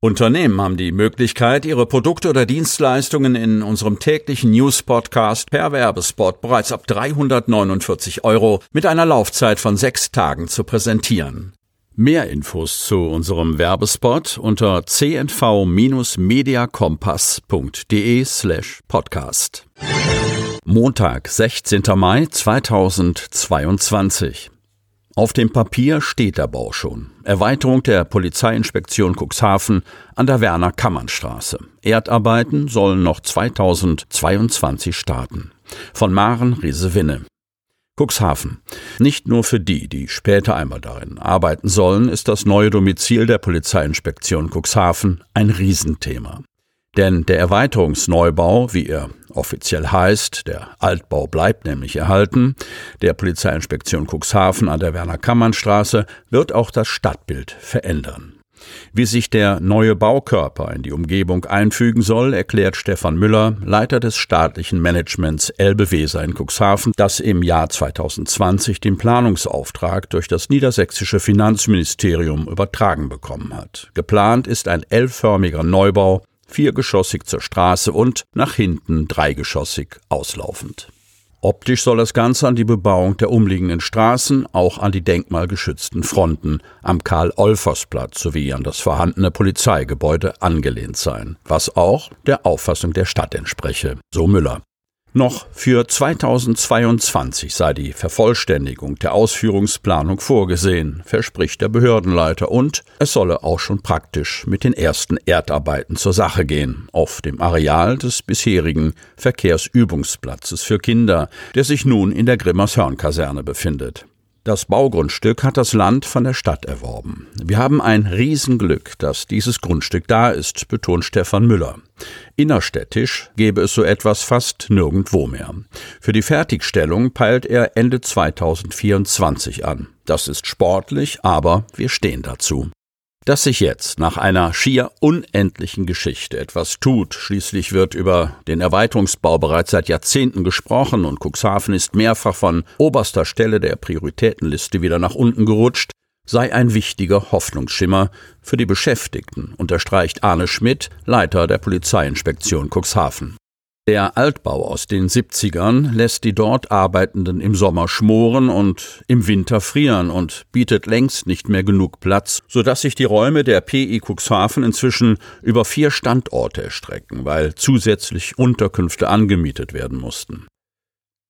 Unternehmen haben die Möglichkeit, ihre Produkte oder Dienstleistungen in unserem täglichen News-Podcast per Werbespot bereits ab 349 Euro mit einer Laufzeit von sechs Tagen zu präsentieren. Mehr Infos zu unserem Werbespot unter cnv-mediakompass.de slash podcast. Montag, 16. Mai 2022. Auf dem Papier steht der Bau schon. Erweiterung der Polizeiinspektion Cuxhaven an der Werner Kammernstraße. Erdarbeiten sollen noch 2022 starten. Von Maren Riese-Winne. Cuxhaven. Nicht nur für die, die später einmal darin arbeiten sollen, ist das neue Domizil der Polizeiinspektion Cuxhaven ein Riesenthema. Denn der Erweiterungsneubau, wie er offiziell heißt, der Altbau bleibt nämlich erhalten, der Polizeiinspektion Cuxhaven an der Werner-Kammern-Straße, wird auch das Stadtbild verändern. Wie sich der neue Baukörper in die Umgebung einfügen soll, erklärt Stefan Müller, Leiter des staatlichen Managements Elbe-Weser in Cuxhaven, das im Jahr 2020 den Planungsauftrag durch das niedersächsische Finanzministerium übertragen bekommen hat. Geplant ist ein L-förmiger Neubau viergeschossig zur Straße und nach hinten dreigeschossig auslaufend. Optisch soll das Ganze an die Bebauung der umliegenden Straßen, auch an die denkmalgeschützten Fronten am Karl-Olfers-Platz sowie an das vorhandene Polizeigebäude angelehnt sein, was auch der Auffassung der Stadt entspreche, so Müller. Noch für 2022 sei die Vervollständigung der Ausführungsplanung vorgesehen, verspricht der Behördenleiter, und es solle auch schon praktisch mit den ersten Erdarbeiten zur Sache gehen, auf dem Areal des bisherigen Verkehrsübungsplatzes für Kinder, der sich nun in der Grimmershörn-Kaserne befindet. Das Baugrundstück hat das Land von der Stadt erworben. Wir haben ein Riesenglück, dass dieses Grundstück da ist, betont Stefan Müller. Innerstädtisch gäbe es so etwas fast nirgendwo mehr. Für die Fertigstellung peilt er Ende 2024 an. Das ist sportlich, aber wir stehen dazu. Dass sich jetzt nach einer schier unendlichen Geschichte etwas tut, schließlich wird über den Erweiterungsbau bereits seit Jahrzehnten gesprochen und Cuxhaven ist mehrfach von oberster Stelle der Prioritätenliste wieder nach unten gerutscht, sei ein wichtiger Hoffnungsschimmer für die Beschäftigten, unterstreicht Arne Schmidt, Leiter der Polizeiinspektion Cuxhaven. Der Altbau aus den 70ern lässt die dort Arbeitenden im Sommer schmoren und im Winter frieren und bietet längst nicht mehr genug Platz, sodass sich die Räume der PI Cuxhaven inzwischen über vier Standorte erstrecken, weil zusätzlich Unterkünfte angemietet werden mussten.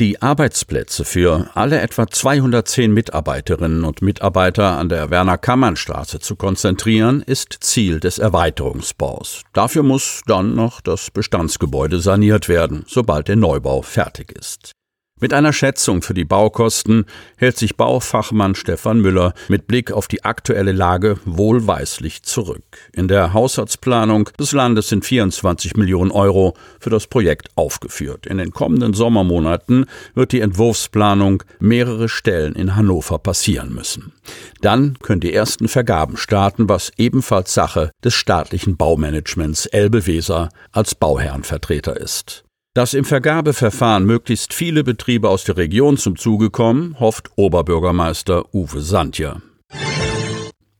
Die Arbeitsplätze für alle etwa 210 Mitarbeiterinnen und Mitarbeiter an der Werner-Kammern-Straße zu konzentrieren, ist Ziel des Erweiterungsbaus. Dafür muss dann noch das Bestandsgebäude saniert werden, sobald der Neubau fertig ist. Mit einer Schätzung für die Baukosten hält sich Baufachmann Stefan Müller mit Blick auf die aktuelle Lage wohlweislich zurück. In der Haushaltsplanung des Landes sind 24 Millionen Euro für das Projekt aufgeführt. In den kommenden Sommermonaten wird die Entwurfsplanung mehrere Stellen in Hannover passieren müssen. Dann können die ersten Vergaben starten, was ebenfalls Sache des staatlichen Baumanagements Elbe-Weser als Bauherrenvertreter ist. Dass im Vergabeverfahren möglichst viele Betriebe aus der Region zum Zuge kommen, hofft Oberbürgermeister Uwe Sandja.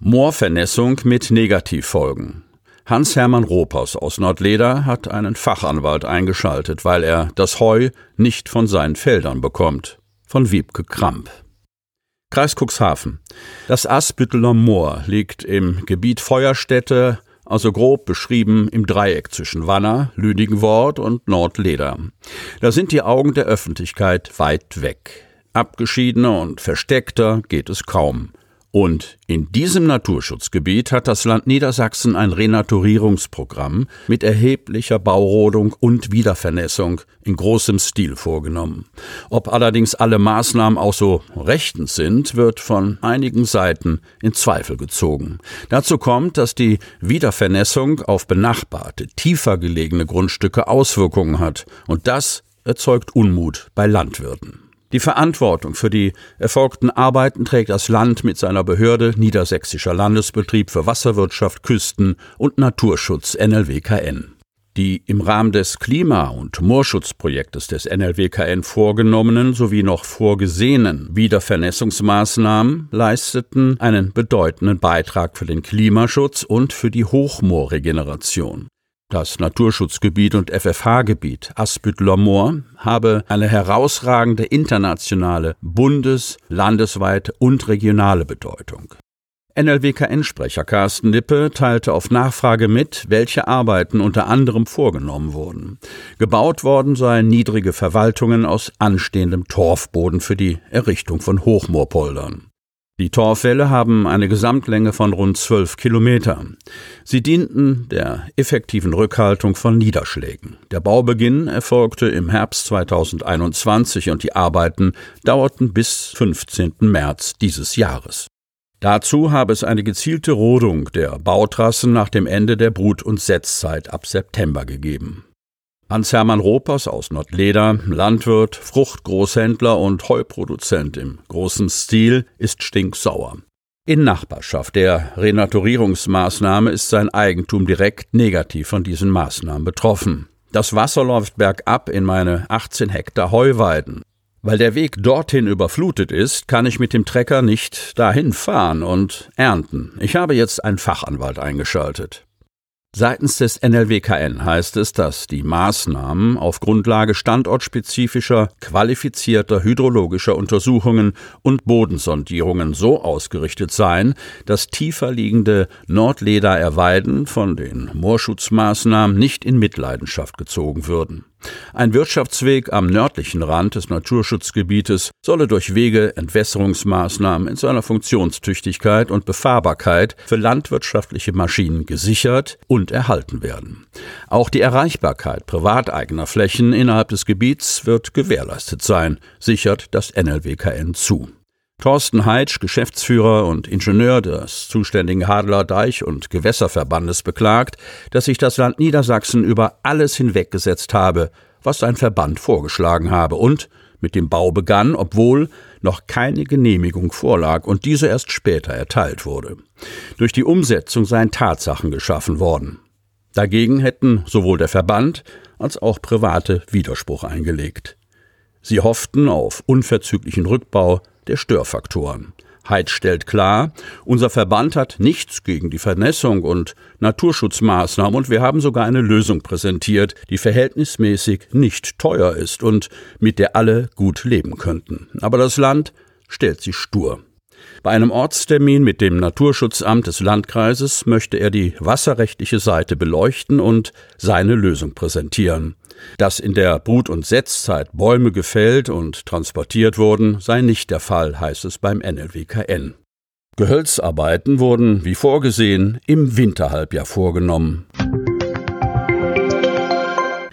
Moorvernässung mit Negativfolgen. Hans-Hermann Ropers aus Nordleder hat einen Fachanwalt eingeschaltet, weil er das Heu nicht von seinen Feldern bekommt. Von Wiebke Kramp. Kreis Cuxhaven. Das Asbütteler Moor liegt im Gebiet Feuerstätte also grob beschrieben im Dreieck zwischen Wanner, Lünigenwort und Nordleder. Da sind die Augen der Öffentlichkeit weit weg. Abgeschiedener und versteckter geht es kaum. Und in diesem Naturschutzgebiet hat das Land Niedersachsen ein Renaturierungsprogramm mit erheblicher Baurodung und Wiedervernässung in großem Stil vorgenommen. Ob allerdings alle Maßnahmen auch so rechtens sind, wird von einigen Seiten in Zweifel gezogen. Dazu kommt, dass die Wiedervernässung auf benachbarte, tiefer gelegene Grundstücke Auswirkungen hat, und das erzeugt Unmut bei Landwirten. Die Verantwortung für die erfolgten Arbeiten trägt das Land mit seiner Behörde Niedersächsischer Landesbetrieb für Wasserwirtschaft, Küsten und Naturschutz NLWKN. Die im Rahmen des Klima- und Moorschutzprojektes des NLWKN vorgenommenen sowie noch vorgesehenen Wiedervernässungsmaßnahmen leisteten einen bedeutenden Beitrag für den Klimaschutz und für die Hochmoorregeneration. Das Naturschutzgebiet und FFH-Gebiet Aspüttler Moor habe eine herausragende internationale, bundes-, landesweite und regionale Bedeutung. NLWKN-Sprecher Carsten Lippe teilte auf Nachfrage mit, welche Arbeiten unter anderem vorgenommen wurden. Gebaut worden seien niedrige Verwaltungen aus anstehendem Torfboden für die Errichtung von Hochmoorpoldern. Die Torfwälle haben eine Gesamtlänge von rund zwölf Kilometer. Sie dienten der effektiven Rückhaltung von Niederschlägen. Der Baubeginn erfolgte im Herbst 2021 und die Arbeiten dauerten bis 15. März dieses Jahres. Dazu habe es eine gezielte Rodung der Bautrassen nach dem Ende der Brut- und Setzzeit ab September gegeben. Hans-Hermann Ropers aus Nordleder, Landwirt, Fruchtgroßhändler und Heuproduzent im großen Stil, ist stinksauer. In Nachbarschaft der Renaturierungsmaßnahme ist sein Eigentum direkt negativ von diesen Maßnahmen betroffen. Das Wasser läuft bergab in meine 18 Hektar Heuweiden. Weil der Weg dorthin überflutet ist, kann ich mit dem Trecker nicht dahin fahren und ernten. Ich habe jetzt einen Fachanwalt eingeschaltet. Seitens des NLWKN heißt es, dass die Maßnahmen auf Grundlage standortspezifischer, qualifizierter hydrologischer Untersuchungen und Bodensondierungen so ausgerichtet seien, dass tiefer liegende Nordleder-Erweiden von den Moorschutzmaßnahmen nicht in Mitleidenschaft gezogen würden. Ein Wirtschaftsweg am nördlichen Rand des Naturschutzgebietes solle durch Wege, Entwässerungsmaßnahmen in seiner Funktionstüchtigkeit und Befahrbarkeit für landwirtschaftliche Maschinen gesichert und erhalten werden. Auch die Erreichbarkeit privateigener Flächen innerhalb des Gebiets wird gewährleistet sein, sichert das NLWKN zu. Thorsten Heitsch, Geschäftsführer und Ingenieur des zuständigen Hadler Deich- und Gewässerverbandes, beklagt, dass sich das Land Niedersachsen über alles hinweggesetzt habe, was sein Verband vorgeschlagen habe und mit dem Bau begann, obwohl noch keine Genehmigung vorlag und diese erst später erteilt wurde. Durch die Umsetzung seien Tatsachen geschaffen worden. Dagegen hätten sowohl der Verband als auch Private Widerspruch eingelegt. Sie hofften auf unverzüglichen Rückbau der Störfaktoren. Heid stellt klar, unser Verband hat nichts gegen die Vernässung und Naturschutzmaßnahmen und wir haben sogar eine Lösung präsentiert, die verhältnismäßig nicht teuer ist und mit der alle gut leben könnten. Aber das Land stellt sich stur. Bei einem Ortstermin mit dem Naturschutzamt des Landkreises möchte er die wasserrechtliche Seite beleuchten und seine Lösung präsentieren. Dass in der Brut- und Setzzeit Bäume gefällt und transportiert wurden, sei nicht der Fall, heißt es beim NLWKN. Gehölzarbeiten wurden, wie vorgesehen, im Winterhalbjahr vorgenommen.